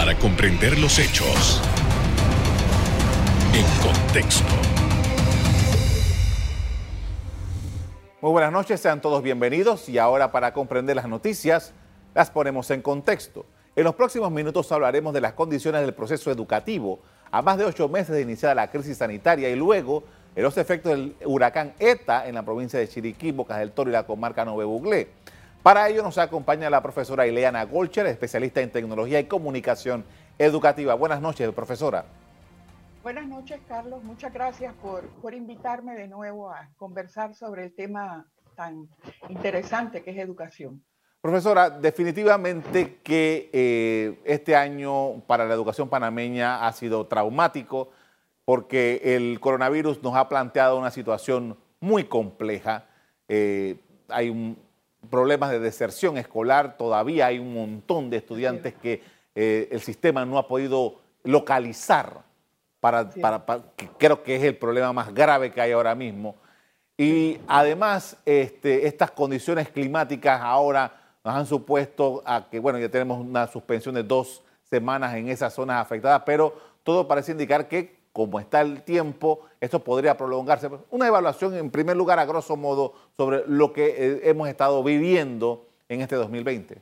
para comprender los hechos en contexto. Muy buenas noches, sean todos bienvenidos y ahora para comprender las noticias las ponemos en contexto. En los próximos minutos hablaremos de las condiciones del proceso educativo a más de ocho meses de iniciada la crisis sanitaria y luego de los efectos del huracán ETA en la provincia de Chiriquí, Bocas del Toro y la comarca Nove Buglé. Para ello nos acompaña la profesora Ileana Golcher, especialista en tecnología y comunicación educativa. Buenas noches, profesora. Buenas noches, Carlos. Muchas gracias por, por invitarme de nuevo a conversar sobre el tema tan interesante que es educación. Profesora, definitivamente que eh, este año para la educación panameña ha sido traumático porque el coronavirus nos ha planteado una situación muy compleja. Eh, hay problemas de deserción escolar, todavía hay un montón de estudiantes que eh, el sistema no ha podido localizar, para, que creo que es el problema más grave que hay ahora mismo. Y además, este, estas condiciones climáticas ahora nos han supuesto a que, bueno, ya tenemos una suspensión de dos semanas en esas zonas afectadas, pero todo parece indicar que, como está el tiempo, esto podría prolongarse. Una evaluación, en primer lugar, a grosso modo, sobre lo que eh, hemos estado viviendo en este 2020.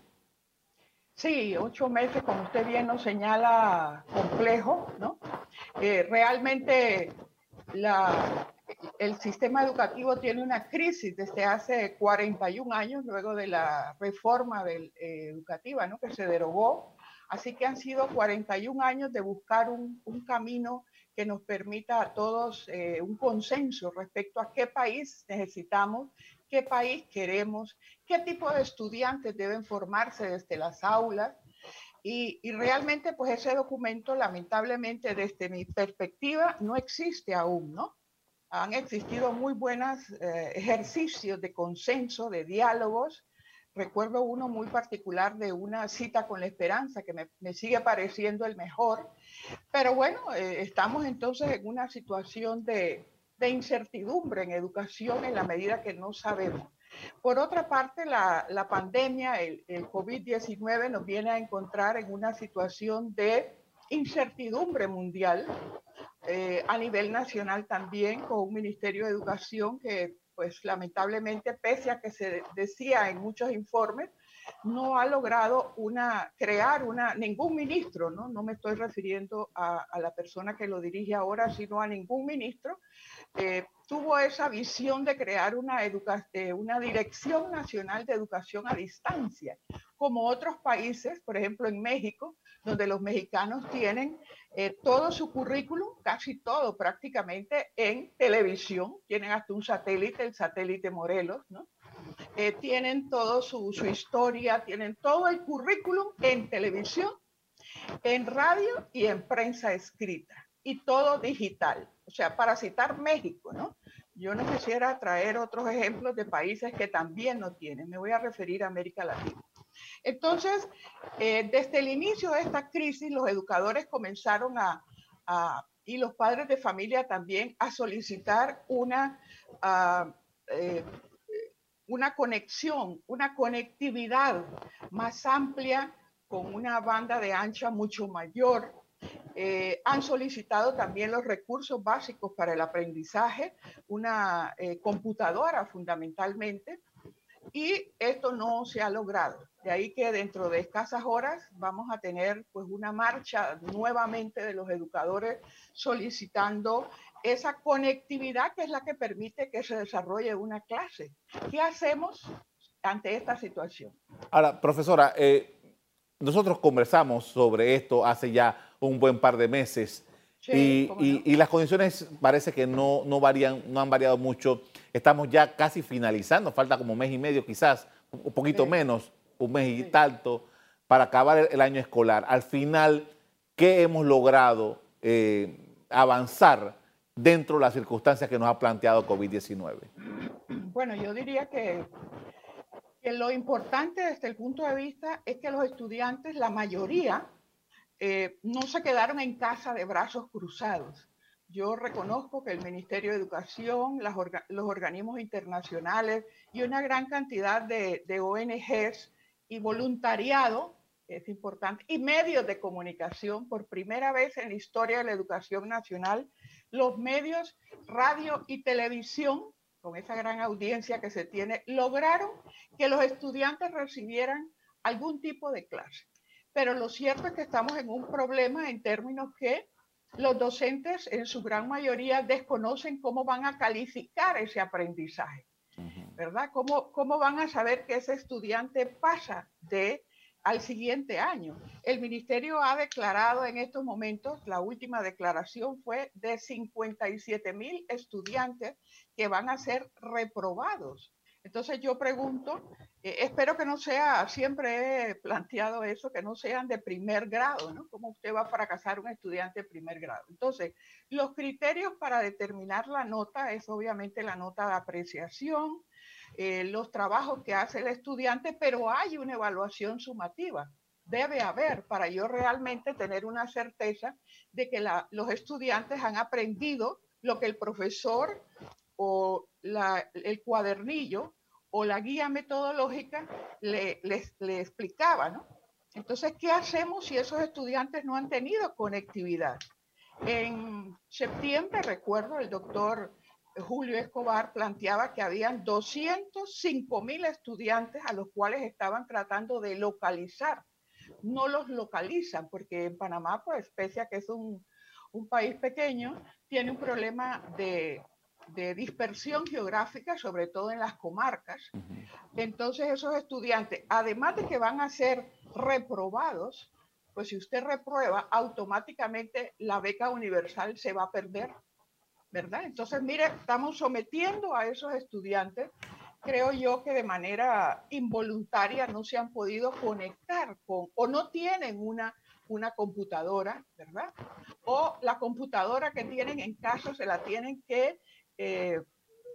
Sí, ocho meses, como usted bien nos señala, complejo, ¿no? Eh, realmente la, el sistema educativo tiene una crisis desde hace 41 años, luego de la reforma del, eh, educativa ¿no? que se derogó. Así que han sido 41 años de buscar un, un camino que nos permita a todos eh, un consenso respecto a qué país necesitamos, qué país queremos, qué tipo de estudiantes deben formarse desde las aulas. Y, y, realmente, pues ese documento, lamentablemente, desde mi perspectiva, no existe aún, ¿no? han existido muy buenos eh, ejercicios de consenso, de diálogos. Recuerdo uno muy particular de una cita con la esperanza que me, sigue pareciendo el mejor. Pero bueno, eh, estamos entonces en una situación de, incertidumbre en educación en la medida que no sabemos. Por otra parte, la, pandemia, el, el COVID-19 nos viene a encontrar en una situación de incertidumbre mundial eh, a nivel nacional también con un Ministerio de Educación que pues lamentablemente, pese a que se decía en muchos informes, no ha logrado una, crear una, ningún ministro, ¿no? No me estoy refiriendo a, la persona que lo dirige ahora, sino a ningún ministro, eh, tuvo esa visión de crear una, eh, una Dirección Nacional de Educación a Distancia, como otros países, por ejemplo en México, donde los mexicanos tienen eh, todo su currículum, casi todo prácticamente en televisión, tienen hasta un satélite, el satélite Morelos, ¿no? Eh, tienen todo su, su historia, tienen todo el currículum en televisión, en radio y en prensa escrita, y todo digital. O sea, para citar México, ¿no? Yo no quisiera traer otros ejemplos de países que también no tienen. Me voy a referir a América Latina. Entonces, eh, desde el inicio de esta crisis, los educadores comenzaron a, y los padres de familia también, a solicitar una, eh, una conexión, una conectividad más amplia con una banda de ancha mucho mayor. Eh, han solicitado también los recursos básicos para el aprendizaje, una computadora fundamentalmente, y esto no se ha logrado. De ahí que dentro de escasas horas vamos a tener pues una marcha nuevamente de los educadores solicitando esa conectividad que es la que permite que se desarrolle una clase. ¿Qué hacemos ante esta situación? Ahora, profesora, eh, nosotros conversamos sobre esto hace ya un buen par de meses y, las condiciones parece que no, no, varían, no han variado mucho. Estamos ya casi finalizando, falta como mes y medio quizás, un poquito menos, un mes y tanto, para acabar el, año escolar. Al final, ¿qué hemos logrado eh, avanzar dentro de las circunstancias que nos ha planteado COVID-19? Bueno, yo diría que, que lo importante desde el punto de vista es que los estudiantes, la mayoría, eh, no se quedaron en casa de brazos cruzados. Yo reconozco que el Ministerio de Educación, los organismos internacionales y una gran cantidad de, ONGs y voluntariado es importante, y medios de comunicación, por primera vez en la historia de la educación nacional, los medios radio y televisión, con esa gran audiencia que se tiene, lograron que los estudiantes recibieran algún tipo de clase. Pero lo cierto es que estamos en un problema en términos que los docentes en su gran mayoría desconocen cómo van a calificar ese aprendizaje, ¿verdad? ¿Cómo, cómo van a saber que ese estudiante pasa de al siguiente año. El ministerio ha declarado en estos momentos, la última declaración fue de 57 mil estudiantes que van a ser reprobados. Entonces yo pregunto, eh, espero que no sea, siempre he planteado eso, que no sean de primer grado, ¿no? ¿Cómo usted va a fracasar un estudiante de primer grado? Entonces, los criterios para determinar la nota es obviamente la nota de apreciación, eh, los trabajos que hace el estudiante, pero hay una evaluación sumativa. Debe haber para yo realmente tener una certeza de que los estudiantes han aprendido lo que el profesor o el cuadernillo o la guía metodológica le, explicaba, ¿no? Entonces, ¿qué hacemos si esos estudiantes no han tenido conectividad? En septiembre, recuerdo, el doctor Julio Escobar planteaba que habían 205 mil estudiantes a los cuales estaban tratando de localizar. No los localizan porque en Panamá, pues, pese a que es un, país pequeño, tiene un problema de, dispersión geográfica, sobre todo en las comarcas. Entonces esos estudiantes, además de que van a ser reprobados, pues si usted reprueba, automáticamente la beca universal se va a perder ¿verdad? Entonces, mire, estamos sometiendo a esos estudiantes, creo yo que de manera involuntaria no se han podido conectar con, o no tienen una, una computadora, ¿verdad? O la computadora que tienen en casa se la tienen que eh,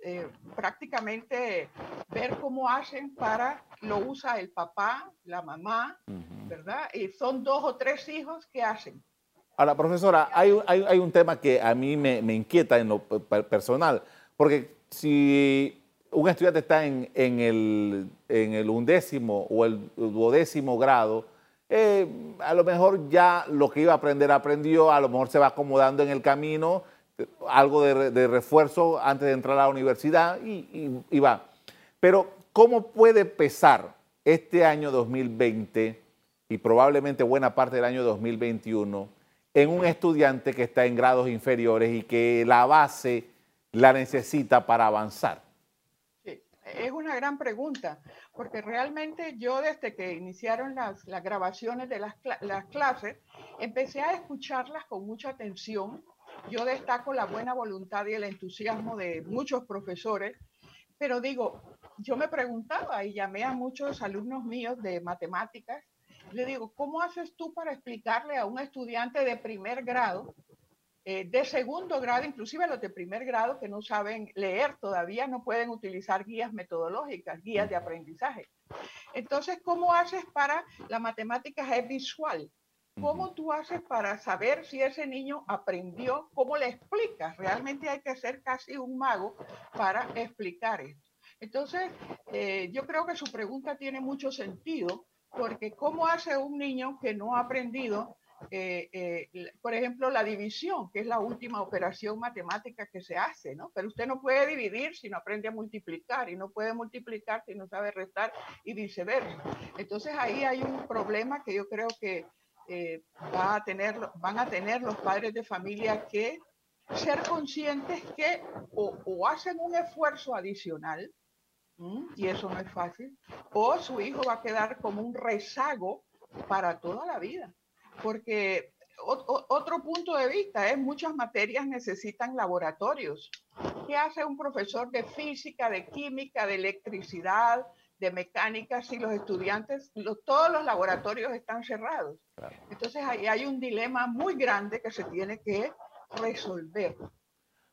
eh, prácticamente ver cómo hacen para, lo usa el papá, la mamá, ¿verdad? Y son dos o tres hijos que hacen Ahora, profesora, hay, un tema que a mí me, inquieta en lo personal, porque si un estudiante está en, el, undécimo o el duodécimo grado, eh, a lo mejor ya lo que iba a aprender aprendió, a lo mejor se va acomodando en el camino, algo de, refuerzo antes de entrar a la universidad y, y va. Pero, ¿cómo puede pesar este año 2020 y probablemente buena parte del año 2021? en un estudiante que está en grados inferiores y que la base la necesita para avanzar? Sí, es una gran pregunta, porque realmente yo desde que iniciaron las, grabaciones de las, las clases, empecé a escucharlas con mucha atención. Yo destaco la buena voluntad y el entusiasmo de muchos profesores, pero digo, yo me preguntaba y llamé a muchos alumnos míos de matemáticas le digo, ¿cómo haces tú para explicarle a un estudiante de primer grado, eh, de segundo grado, inclusive los de primer grado que no saben leer todavía, no pueden utilizar guías metodológicas, guías de aprendizaje? Entonces, ¿cómo haces para, la matemática es visual? ¿Cómo tú haces para saber si ese niño aprendió? ¿Cómo le explicas? Realmente hay que ser casi un mago para explicar esto. Entonces, eh, yo creo que su pregunta tiene mucho sentido porque ¿cómo hace un niño que no ha aprendido, eh, eh, por ejemplo, la división, que es la última operación matemática que se hace, ¿no? Pero usted no puede dividir si no aprende a multiplicar y no puede multiplicar si no sabe restar y viceversa. Entonces ahí hay un problema que yo creo que eh, van a tener los padres de familia que ser conscientes que o hacen un esfuerzo adicional, y eso no es fácil, o su hijo va a quedar como un rezago para toda la vida. Porque otro punto de vista es muchas materias necesitan laboratorios. ¿Qué hace un profesor de física, de química, de electricidad, de mecánica si los estudiantes, todos los laboratorios están cerrados? Entonces ahí hay un dilema muy grande que se tiene que resolver.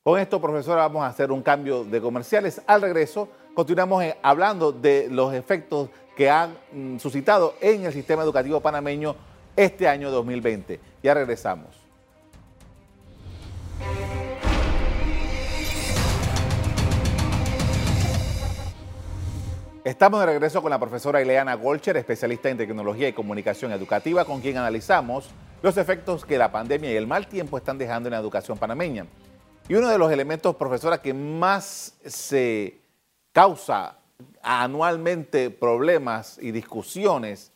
Con esto, profesora, vamos a hacer un cambio de comerciales. Al regreso, continuamos eh, hablando de los efectos que han mm, suscitado en el sistema educativo panameño este año 2020. Ya regresamos. Estamos de regreso con la profesora Ileana Golcher, especialista en tecnología y comunicación educativa, con quien analizamos los efectos que la pandemia y el mal tiempo están dejando en la educación panameña. Y uno de los elementos, profesora, que más se causa anualmente problemas y discusiones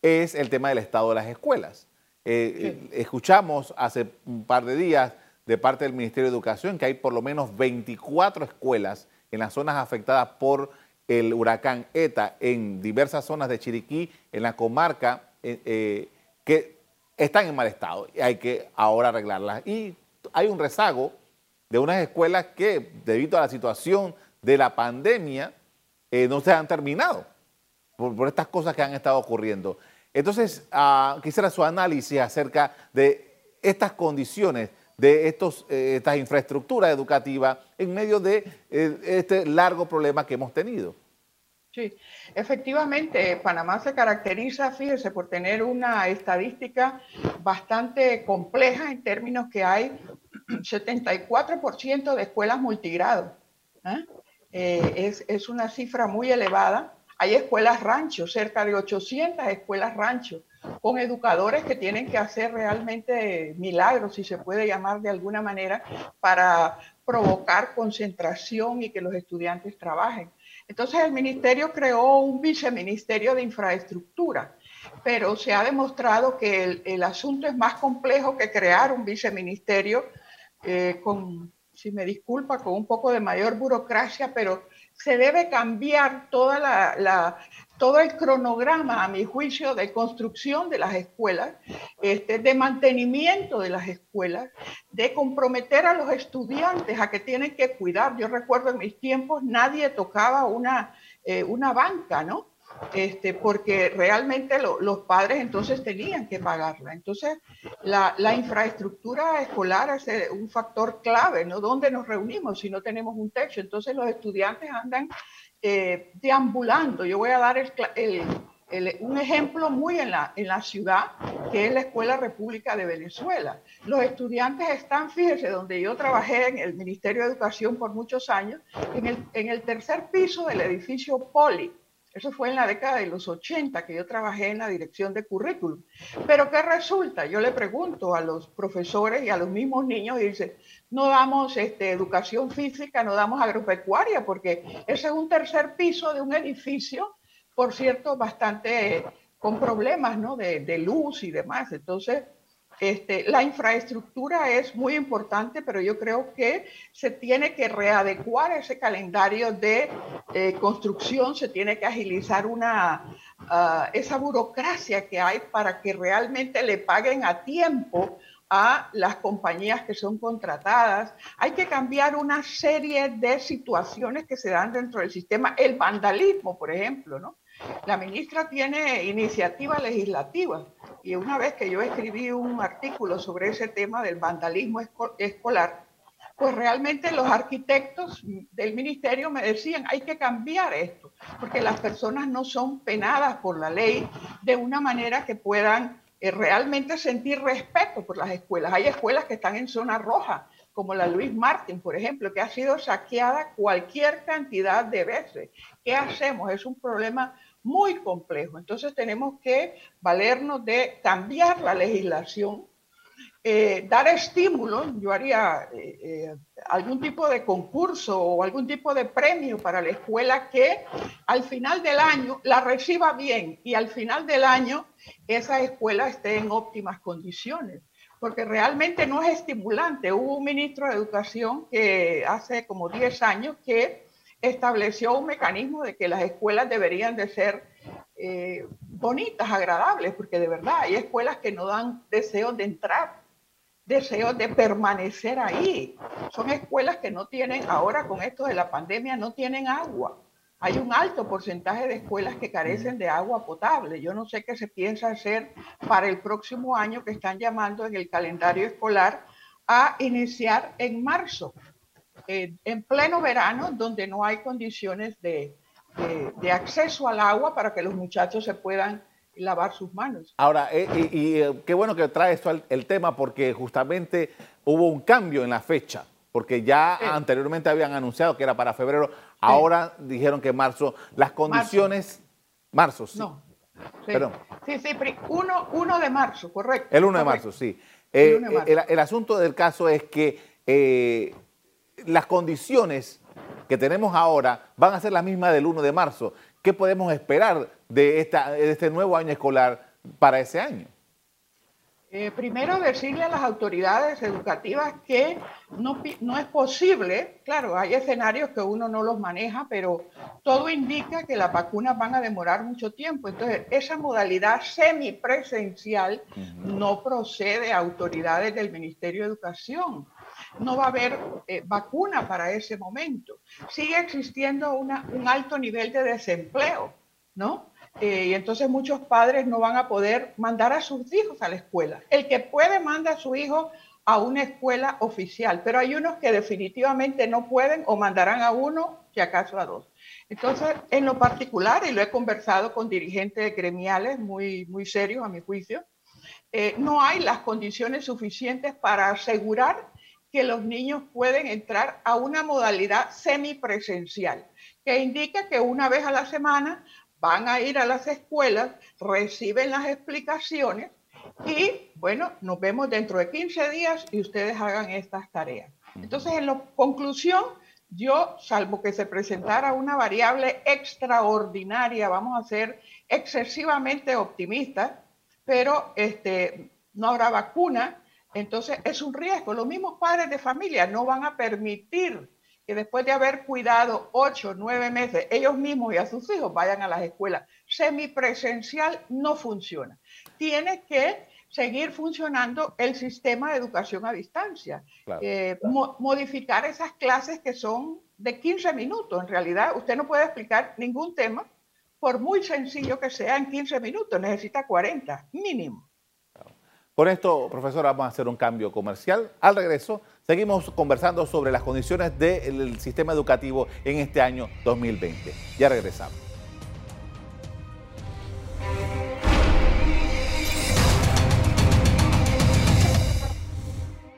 es el tema del estado de las escuelas. Eh, escuchamos hace un par de días de parte del Ministerio de Educación que hay por lo menos 24 escuelas en las zonas afectadas por el huracán ETA en diversas zonas de Chiriquí, en la comarca, eh, eh, que están en mal estado y hay que ahora arreglarlas. Y hay un rezago de unas escuelas que, debido a la situación de la pandemia, eh, no se han terminado por, estas cosas que han estado ocurriendo. Entonces, ah, quisiera su análisis acerca de estas condiciones de estos, eh, estas infraestructuras educativas en medio de eh, este largo problema que hemos tenido. Sí, efectivamente, Panamá se caracteriza, fíjese, por tener una estadística bastante compleja en términos que hay 74% de escuelas multigrado. ¿eh? es, es, una cifra muy elevada. Hay escuelas rancho, cerca de 800 escuelas rancho con educadores que tienen que hacer realmente milagros, si se puede llamar de alguna manera, para provocar concentración y que los estudiantes trabajen. Entonces el ministerio creó un viceministerio de infraestructura, pero se ha demostrado que el, el asunto es más complejo que crear un viceministerio eh, con, si me disculpa, con un poco de mayor burocracia, pero se debe cambiar toda la, todo el cronograma, a mi juicio, de construcción de las escuelas, este, de mantenimiento de las escuelas, de comprometer a los estudiantes a que tienen que cuidar. Yo recuerdo en mis tiempos nadie tocaba una, eh, una banca, ¿no? Este, porque realmente los padres entonces tenían que pagarla. Entonces, la, la, infraestructura escolar es un factor clave, ¿no? ¿Dónde nos reunimos si no tenemos un techo? Entonces, los estudiantes andan eh, deambulando. Yo voy a dar el, el, un ejemplo muy en la, en la ciudad, que es la Escuela República de Venezuela. Los estudiantes están, fíjese, donde yo trabajé en el Ministerio de Educación por muchos años, en el, en el tercer piso del edificio Poli eso fue en la década de los 80 que yo trabajé en la dirección de currículum. Pero ¿qué resulta? Yo le pregunto a los profesores y a los mismos niños y dicen, no damos este, educación física, no damos agropecuaria, porque ese es un tercer piso de un edificio, por cierto, bastante con problemas ¿no? de, de luz y demás. Entonces, este, la infraestructura es muy importante, pero yo creo que se tiene que readecuar ese calendario de eh, construcción, se tiene que agilizar una, ah, esa burocracia que hay para que realmente le paguen a tiempo a las compañías que son contratadas. Hay que cambiar una serie de situaciones que se dan dentro del sistema. El vandalismo, por ejemplo, ¿no? La ministra tiene iniciativa legislativa y una vez que yo escribí un artículo sobre ese tema del vandalismo escolar, pues realmente los arquitectos del ministerio me decían, hay que cambiar esto, porque las personas no son penadas por la ley de una manera que puedan eh, realmente sentir respeto por las escuelas. Hay escuelas que están en zona roja, como la Luis Martin, por ejemplo, que ha sido saqueada cualquier cantidad de veces. ¿Qué hacemos? Es un problema muy complejo. Entonces tenemos que valernos de cambiar la legislación, eh, dar estímulos, yo haría eh, eh, algún tipo de concurso o algún tipo de premio para la escuela que al final del año la reciba bien y al final del año esa escuela esté en óptimas condiciones porque realmente no es estimulante. Hubo un ministro de Educación que hace como 10 años que estableció un mecanismo de que las escuelas deberían de ser eh, bonitas, agradables, porque de verdad hay escuelas que no dan deseo de entrar, deseo de permanecer ahí. Son escuelas que no tienen, ahora con esto de la pandemia, no tienen agua. Hay un alto porcentaje de escuelas que carecen de agua potable. Yo no sé qué se piensa hacer para el próximo año que están llamando en el calendario escolar a iniciar en marzo en pleno verano, donde no hay condiciones de, acceso al agua para que los muchachos se puedan lavar sus manos. Ahora, eh, y, eh, qué bueno que trae esto el, tema porque justamente hubo un cambio en la fecha, porque ya anteriormente habían anunciado que era para febrero, ahora dijeron que marzo, las condiciones, marzo, sí. No. Sí. Perdón. Sí, sí, 1 de marzo, correcto. El 1 de marzo, sí. el, eh, asunto del caso es que eh, las condiciones que tenemos ahora van a ser las mismas del 1 de marzo. ¿Qué podemos esperar de, esta, de este nuevo año escolar para ese año? Eh, primero decirle a las autoridades educativas que no, no, es posible, claro, hay escenarios que uno no los maneja, pero todo indica que las vacunas van a demorar mucho tiempo. Entonces, esa modalidad semipresencial no procede a autoridades del Ministerio de Educación. No va a haber eh, vacuna para ese momento. Sigue existiendo una, un alto nivel de desempleo, ¿no? Eh, y entonces muchos padres no van a poder mandar a sus hijos a la escuela. El que puede manda a su hijo a una escuela oficial, pero hay unos que definitivamente no pueden o mandarán a uno, si acaso a dos. Entonces, en lo particular, y lo he conversado con dirigentes gremiales muy, muy serios a mi juicio, eh, no hay las condiciones suficientes para asegurar que los niños pueden entrar a una modalidad semipresencial, que indica que una vez a la semana van a ir a las escuelas, reciben las explicaciones y bueno, nos vemos dentro de 15 días y ustedes hagan estas tareas. Entonces, en la conclusión, yo, salvo que se presentara una variable extraordinaria, vamos a ser excesivamente optimistas, pero este, no habrá vacuna, entonces es un riesgo. Los mismos padres de familia no van a permitir que después de haber cuidado ocho, nueve meses, ellos mismos y a sus hijos vayan a las escuelas. Semipresencial no funciona. Tiene que seguir funcionando el sistema de educación a distancia. Eh, modificar esas clases que son de 15 minutos. En realidad, usted no puede explicar ningún tema, por muy sencillo que sea, en 15 minutos. Necesita 40, mínimo. Con esto, profesora, vamos a hacer un cambio comercial. Al regreso, seguimos conversando sobre las condiciones del sistema educativo en este año 2020. Ya regresamos.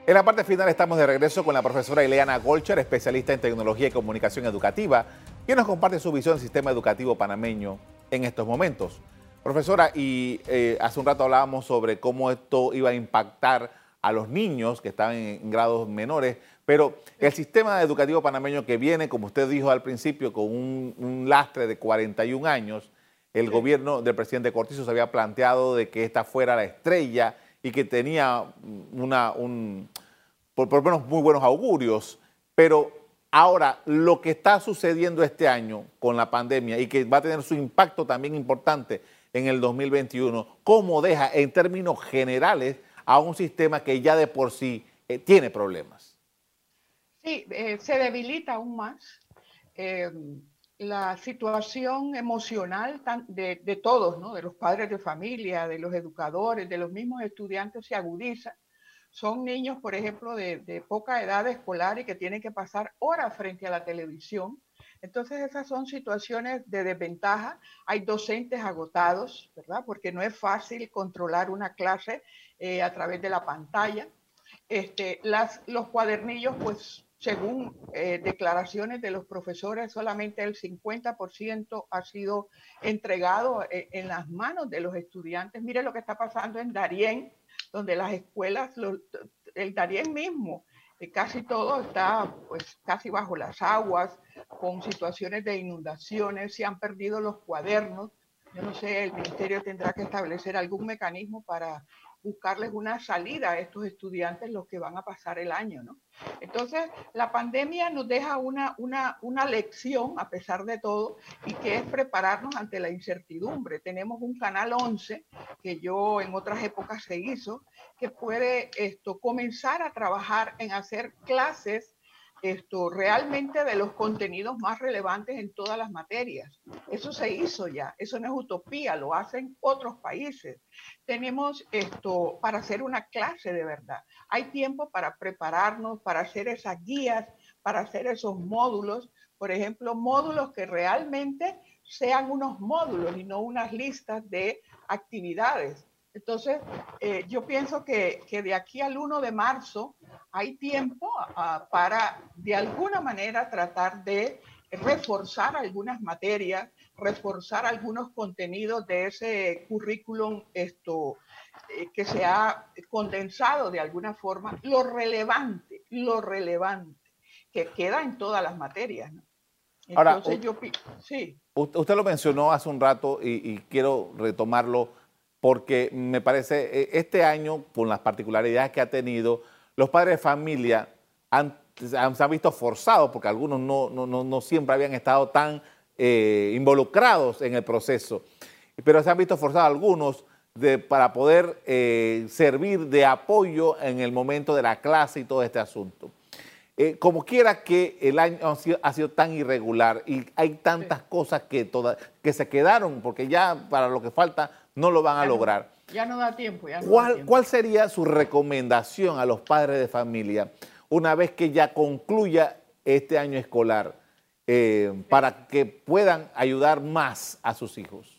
En la parte final estamos de regreso con la profesora Ileana Golcher, especialista en tecnología y comunicación educativa, que nos comparte su visión del sistema educativo panameño en estos momentos. Profesora, y eh, hace un rato hablábamos sobre cómo esto iba a impactar a los niños que estaban en, grados menores, pero el sistema educativo panameño que viene, como usted dijo al principio, con un, lastre de 41 años, el gobierno del presidente Cortizo se había planteado de que esta fuera la estrella y que tenía una, un, por, por lo menos muy buenos augurios, pero ahora lo que está sucediendo este año con la pandemia y que va a tener su impacto también importante en el 2021, cómo deja en términos generales a un sistema que ya de por sí eh, tiene problemas. Sí, eh, se debilita aún más. Eh, la situación emocional de, todos, ¿no? de los padres de familia, de los educadores, de los mismos estudiantes, se agudiza. Son niños, por ejemplo, de poca edad escolar y que tienen que pasar horas frente a la televisión entonces esas son situaciones de desventaja. Hay docentes agotados, ¿verdad? Porque no es fácil controlar una clase eh, a través de la pantalla. Este, las, los cuadernillos, pues según eh, declaraciones de los profesores, solamente el 50% ha sido entregado eh, en las manos de los estudiantes. Mire lo que está pasando en Darién, donde las escuelas, el Darién mismo, casi todo está pues casi bajo las aguas, con situaciones de inundaciones, se han perdido los cuadernos. Yo no sé, el ministerio tendrá que establecer algún mecanismo para buscarles una salida a estos estudiantes los que van a pasar el año, ¿no? Entonces, la pandemia nos deja una, una, una lección, a pesar de todo, y que es prepararnos ante la incertidumbre. Tenemos un canal 11, que yo en otras épocas se hizo, que puede esto, comenzar a trabajar en hacer clases esto realmente de los contenidos más relevantes en todas las materias. Eso se hizo ya, eso no es utopía, lo hacen otros países. Tenemos esto para hacer una clase de verdad. Hay tiempo para prepararnos, para hacer esas guías, para hacer esos módulos, por ejemplo, módulos que realmente sean unos módulos y no unas listas de actividades. Entonces, eh, yo pienso que, que, de aquí al 1 de marzo hay tiempo ah, para de alguna manera tratar de reforzar algunas materias, reforzar algunos contenidos de ese currículum esto, eh, que se ha condensado de alguna forma, lo relevante, lo relevante, que queda en todas las materias. Ahora, sí. Usted lo mencionó hace un rato y, y quiero retomarlo porque me parece, eh, este año, con las particularidades que ha tenido, los padres de familia han, se han visto forzados, porque algunos no, no, no, siempre habían estado tan eh, involucrados en el proceso, pero se han visto forzados algunos de, para poder eh, servir de apoyo en el momento de la clase y todo este asunto. como quiera que el año ha sido, tan irregular y hay tantas cosas que, todas, que se quedaron, porque ya para lo que falta no lo van a lograr. ya no da tiempo. ¿Cuál, ¿Cuál sería su recomendación a los padres de familia una vez que ya concluya este año escolar eh, para que puedan ayudar más a sus hijos?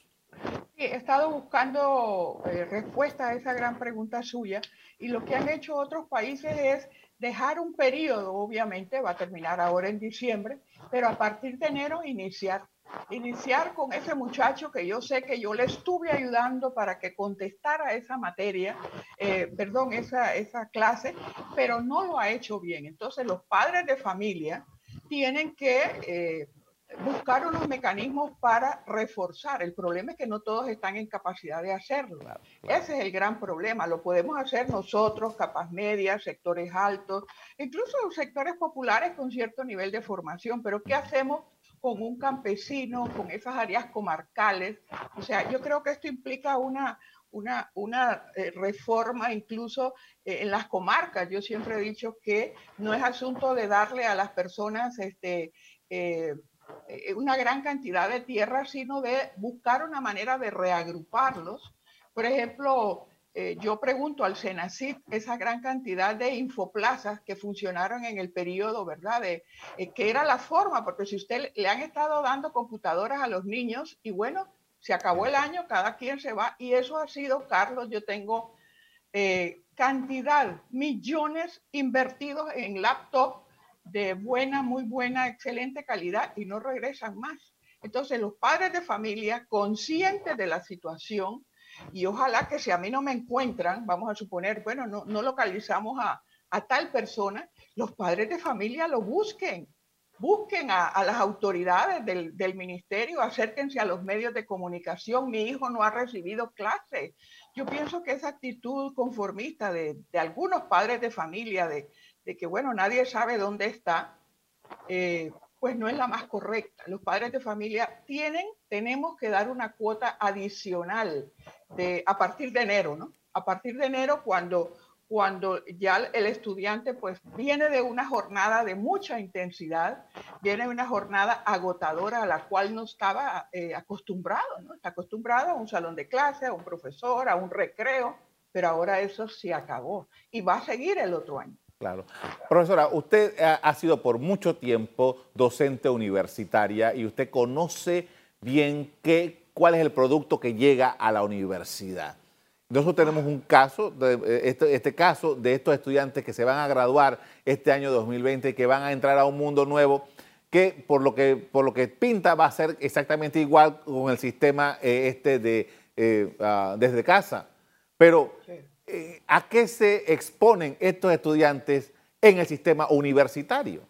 he estado buscando eh, respuesta a esa gran pregunta suya y lo que han hecho otros países es dejar un periodo, obviamente va a terminar ahora en diciembre, pero a partir de enero iniciar iniciar con ese muchacho que yo sé que yo le estuve ayudando para que contestara esa materia, eh, perdón, esa, esa clase, pero no lo ha hecho bien. Entonces los padres de familia tienen que eh, buscar unos mecanismos para reforzar. El problema es que no todos están en capacidad de hacerlo. Ese es el gran problema. Lo podemos hacer nosotros, capas medias, sectores altos, incluso sectores populares con cierto nivel de formación. Pero ¿qué hacemos con un campesino, con esas áreas comarcales. O sea, yo creo que esto implica una, una, una eh, reforma incluso eh, en las comarcas. Yo siempre he dicho que no es asunto de darle a las personas este, eh, una gran cantidad de tierra, sino de buscar una manera de reagruparlos. Por ejemplo, eh, yo pregunto al Senacid esa gran cantidad de infoplazas que funcionaron en el periodo, ¿verdad? De, eh, que era la forma, porque si usted le han estado dando computadoras a los niños y bueno, se acabó el año, cada quien se va y eso ha sido, Carlos, yo tengo eh, cantidad, millones invertidos en laptop de buena, muy buena, excelente calidad y no regresan más. Entonces, los padres de familia, conscientes de la situación, y ojalá que si a mí no me encuentran, vamos a suponer, bueno, no, no localizamos a, a, tal persona, los padres de familia lo busquen, busquen a, a las autoridades del, del, ministerio, acérquense a los medios de comunicación, mi hijo no ha recibido clase. Yo pienso que esa actitud conformista de, de algunos padres de familia, de, de, que, bueno, nadie sabe dónde está, eh, pues no es la más correcta. Los padres de familia tienen, tenemos que dar una cuota adicional de, a partir de enero, ¿no? A partir de enero, cuando, cuando ya el estudiante pues viene de una jornada de mucha intensidad, viene de una jornada agotadora a la cual no estaba eh, acostumbrado, ¿no? Está acostumbrado a un salón de clase, a un profesor, a un recreo, pero ahora eso se acabó y va a seguir el otro año. Claro. Profesora, usted ha sido por mucho tiempo docente universitaria y usted conoce bien qué, cuál es el producto que llega a la universidad. Nosotros tenemos un caso, de, este, este, caso de estos estudiantes que se van a graduar este año 2020 y que van a entrar a un mundo nuevo que por lo que, por lo que pinta va a ser exactamente igual con el sistema eh, este de eh, ah, desde casa. Pero eh, ¿a qué se exponen estos estudiantes en el sistema universitario?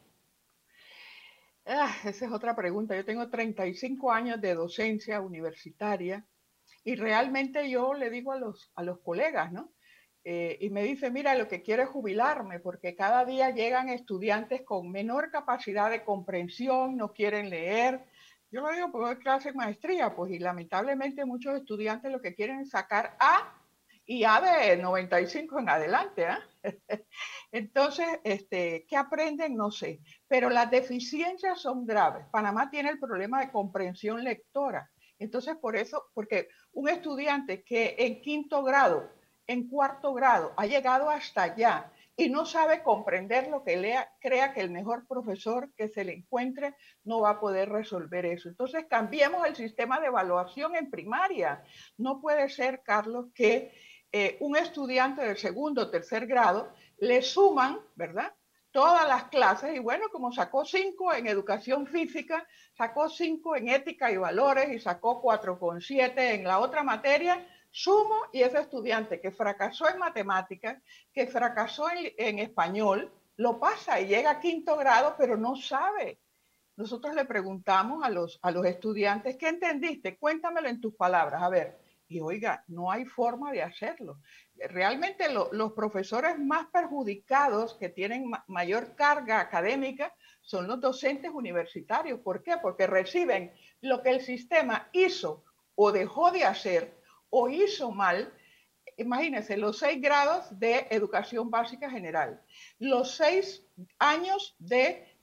Ah, esa es otra pregunta. Yo tengo 35 años de docencia universitaria y realmente yo le digo a los, a los colegas, ¿no? Eh, y me dice, mira, lo que quiero es jubilarme porque cada día llegan estudiantes con menor capacidad de comprensión, no quieren leer. Yo lo digo porque doy clase en maestría, pues y lamentablemente muchos estudiantes lo que quieren es sacar A y A de 95 en adelante. ¿eh? Entonces, este, ¿qué aprenden? No sé, pero las deficiencias son graves. Panamá tiene el problema de comprensión lectora. Entonces, por eso, porque un estudiante que en quinto grado, en cuarto grado, ha llegado hasta allá y no sabe comprender lo que lea, crea que el mejor profesor que se le encuentre no va a poder resolver eso. Entonces, cambiemos el sistema de evaluación en primaria. No puede ser, Carlos, que eh, un estudiante del segundo o tercer grado, le suman, ¿verdad? Todas las clases y bueno, como sacó cinco en educación física, sacó cinco en ética y valores y sacó cuatro con siete en la otra materia, sumo y ese estudiante que fracasó en matemáticas, que fracasó en, en español, lo pasa y llega a quinto grado, pero no sabe nosotros le preguntamos a los, a los estudiantes, ¿qué entendiste? Cuéntamelo en tus palabras. A ver, y oiga, no hay forma de hacerlo. Realmente los profesores más perjudicados que tienen mayor carga académica son los docentes universitarios. ¿Por qué? Porque reciben lo que el sistema hizo o dejó de hacer o hizo mal. Imagínense, los seis grados de educación básica general, los seis años de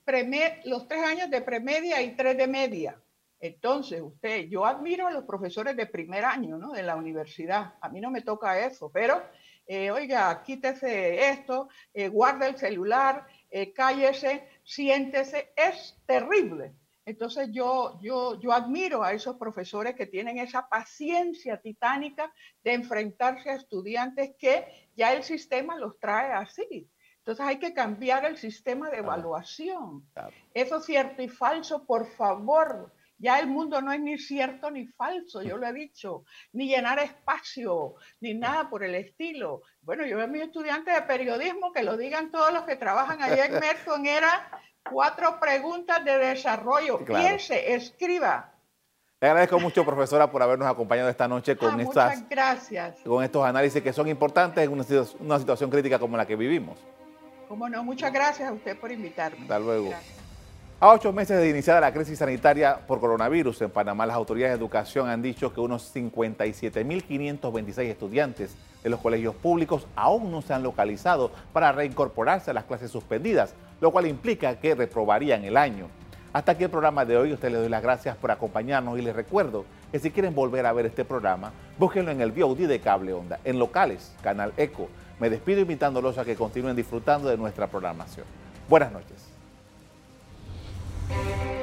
los tres años de premedia y tres de media. Entonces, usted, yo admiro a los profesores de primer año, ¿no? De la universidad. A mí no me toca eso, pero, eh, oiga, quítese esto, eh, guarde el celular, eh, cállese, siéntese. Es terrible. Entonces, yo, yo, yo admiro a esos profesores que tienen esa paciencia titánica de enfrentarse a estudiantes que ya el sistema los trae así. Entonces hay que cambiar el sistema de evaluación. Eso es cierto y falso, por favor. Ya el mundo no es ni cierto ni falso, yo lo he dicho, ni llenar espacio, ni nada por el estilo. Bueno, yo veo a mis estudiantes de periodismo que lo digan todos los que trabajan allá en Merton, era cuatro preguntas de desarrollo. Piense, escriba. Le agradezco mucho, profesora, por habernos acompañado esta noche con, ah, estas, gracias. con estos análisis que son importantes en una situación crítica como la que vivimos. Cómo no, muchas gracias a usted por invitarme. Hasta luego. A ocho meses de iniciada la crisis sanitaria por coronavirus en Panamá, las autoridades de educación han dicho que unos 57.526 estudiantes de los colegios públicos aún no se han localizado para reincorporarse a las clases suspendidas, lo cual implica que reprobarían el año. Hasta aquí el programa de hoy. Usted le doy las gracias por acompañarnos y les recuerdo que si quieren volver a ver este programa, búsquenlo en el VOD de Cable Onda, en locales, Canal Eco me despido invitándolos a que continúen disfrutando de nuestra programación. Buenas noches. Bye.